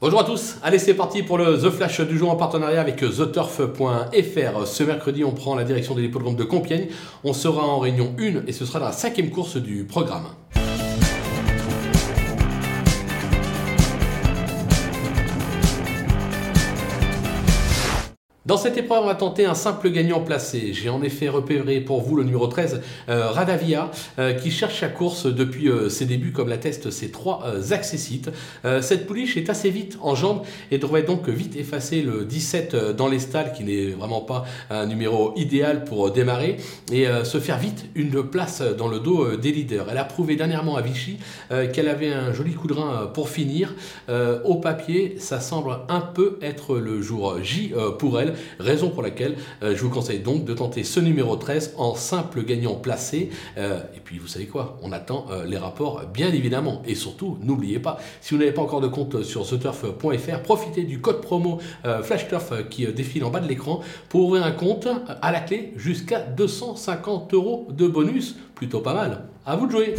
Bonjour à tous, allez c'est parti pour le The Flash du jour en partenariat avec TheTurf.fr. Ce mercredi on prend la direction de l'hippodrome de Compiègne, on sera en réunion 1 et ce sera la cinquième course du programme. Dans cette épreuve, on va tenter un simple gagnant placé. J'ai en effet repéré pour vous le numéro 13, euh, Radavia, euh, qui cherche sa course depuis euh, ses débuts, comme l'attestent ses trois accessites. cette pouliche est assez vite en jambes et devrait donc vite effacer le 17 dans les stalles, qui n'est vraiment pas un numéro idéal pour démarrer, et se faire vite une place dans le dos des leaders. Elle a prouvé dernièrement à Vichy qu'elle avait un joli coup de rein pour finir. au papier, ça semble un peu être le jour J pour elle raison pour laquelle euh, je vous conseille donc de tenter ce numéro 13 en simple gagnant placé. Euh, et puis vous savez quoi, on attend euh, les rapports bien évidemment. Et surtout, n'oubliez pas, si vous n'avez pas encore de compte sur theturf.fr, profitez du code promo FlashTurf qui défile en bas de l'écran pour ouvrir un compte à la clé jusqu'à 250 euros de bonus. Plutôt pas mal. À vous de jouer